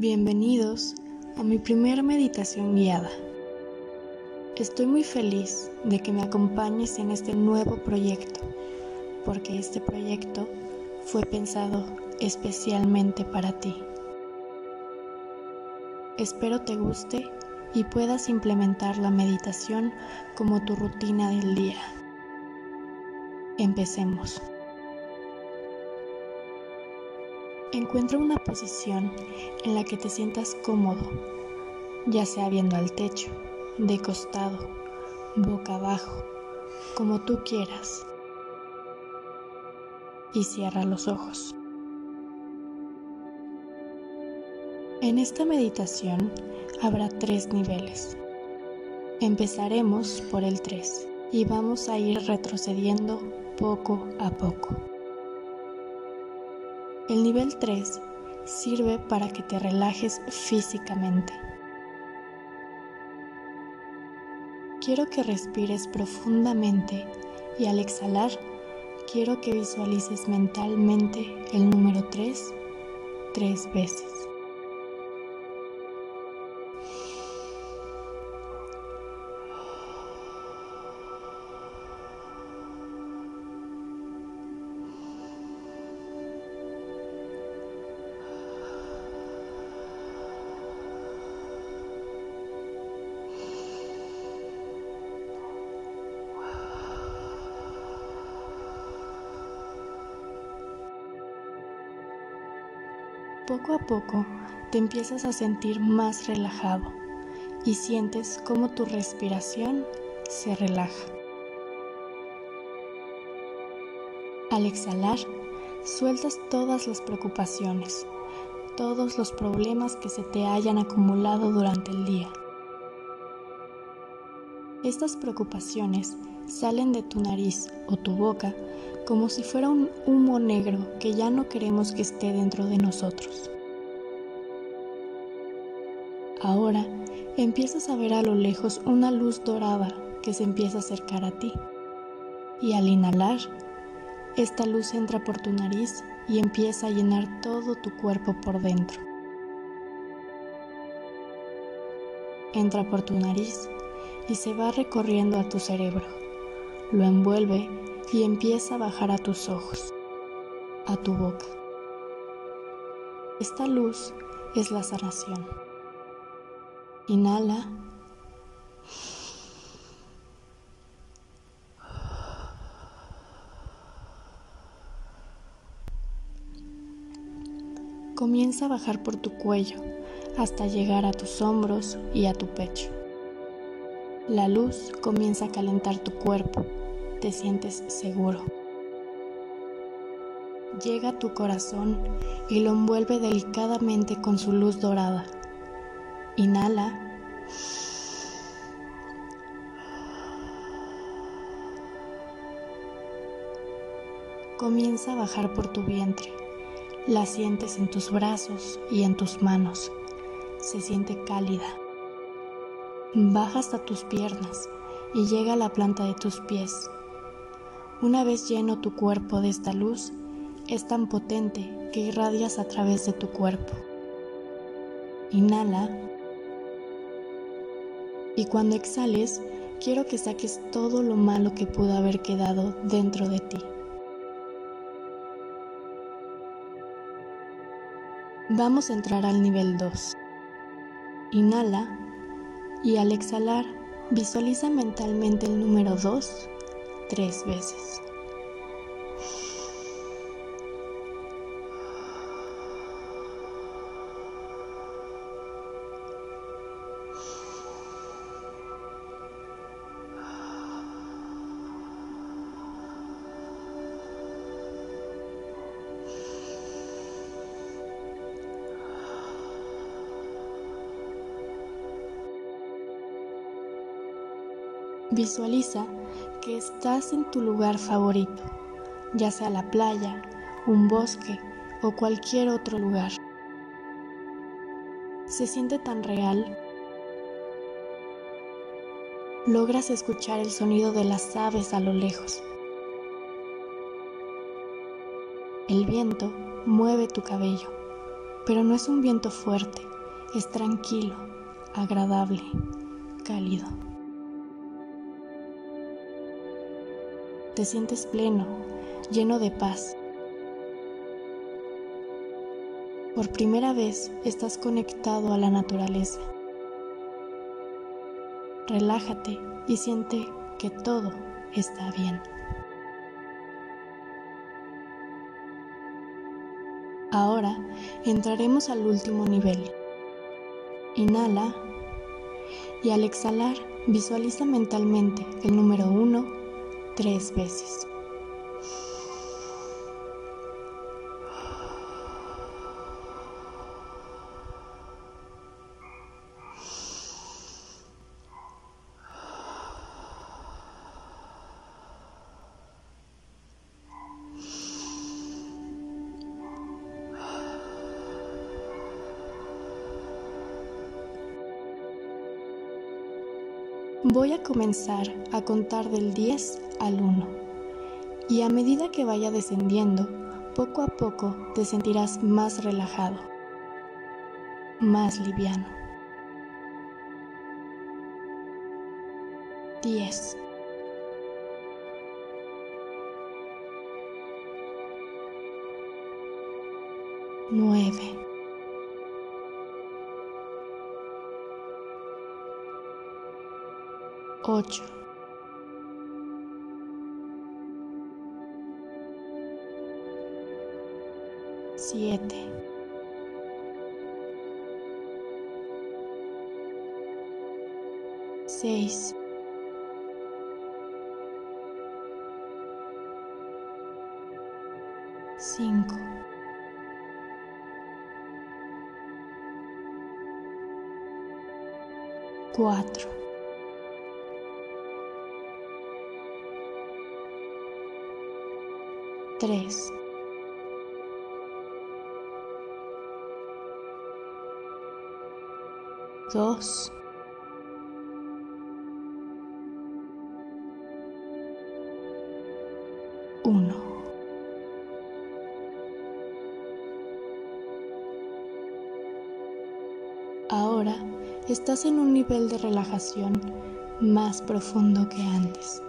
Bienvenidos a mi primera meditación guiada. Estoy muy feliz de que me acompañes en este nuevo proyecto, porque este proyecto fue pensado especialmente para ti. Espero te guste y puedas implementar la meditación como tu rutina del día. Empecemos. Encuentra una posición en la que te sientas cómodo, ya sea viendo al techo, de costado, boca abajo, como tú quieras. Y cierra los ojos. En esta meditación habrá tres niveles. Empezaremos por el 3 y vamos a ir retrocediendo poco a poco. El nivel 3 sirve para que te relajes físicamente. Quiero que respires profundamente y al exhalar quiero que visualices mentalmente el número 3 tres veces. Poco a poco te empiezas a sentir más relajado y sientes cómo tu respiración se relaja. Al exhalar, sueltas todas las preocupaciones, todos los problemas que se te hayan acumulado durante el día. Estas preocupaciones salen de tu nariz o tu boca como si fuera un humo negro que ya no queremos que esté dentro de nosotros. Ahora empiezas a ver a lo lejos una luz dorada que se empieza a acercar a ti. Y al inhalar, esta luz entra por tu nariz y empieza a llenar todo tu cuerpo por dentro. Entra por tu nariz y se va recorriendo a tu cerebro. Lo envuelve y empieza a bajar a tus ojos, a tu boca. Esta luz es la sanación. Inhala. Comienza a bajar por tu cuello hasta llegar a tus hombros y a tu pecho. La luz comienza a calentar tu cuerpo te sientes seguro. Llega a tu corazón y lo envuelve delicadamente con su luz dorada. Inhala. Comienza a bajar por tu vientre. La sientes en tus brazos y en tus manos. Se siente cálida. Baja hasta tus piernas y llega a la planta de tus pies. Una vez lleno tu cuerpo de esta luz, es tan potente que irradias a través de tu cuerpo. Inhala. Y cuando exhales, quiero que saques todo lo malo que pudo haber quedado dentro de ti. Vamos a entrar al nivel 2. Inhala y al exhalar visualiza mentalmente el número 2 tres veces. Visualiza que estás en tu lugar favorito, ya sea la playa, un bosque o cualquier otro lugar. Se siente tan real. Logras escuchar el sonido de las aves a lo lejos. El viento mueve tu cabello pero no es un viento fuerte, es tranquilo, agradable, cálido. Te sientes pleno, lleno de paz. Por primera vez estás conectado a la naturaleza. Relájate y siente que todo está bien. Ahora entraremos al último nivel. Inhala y al exhalar visualiza mentalmente el número uno tres veces. Voy a comenzar a contar del 10 al 1 y a medida que vaya descendiendo, poco a poco te sentirás más relajado, más liviano. 10 9 ocho, siete, seis, cinco, cuatro, tres, dos, uno. Ahora estás en un nivel de relajación más profundo que antes.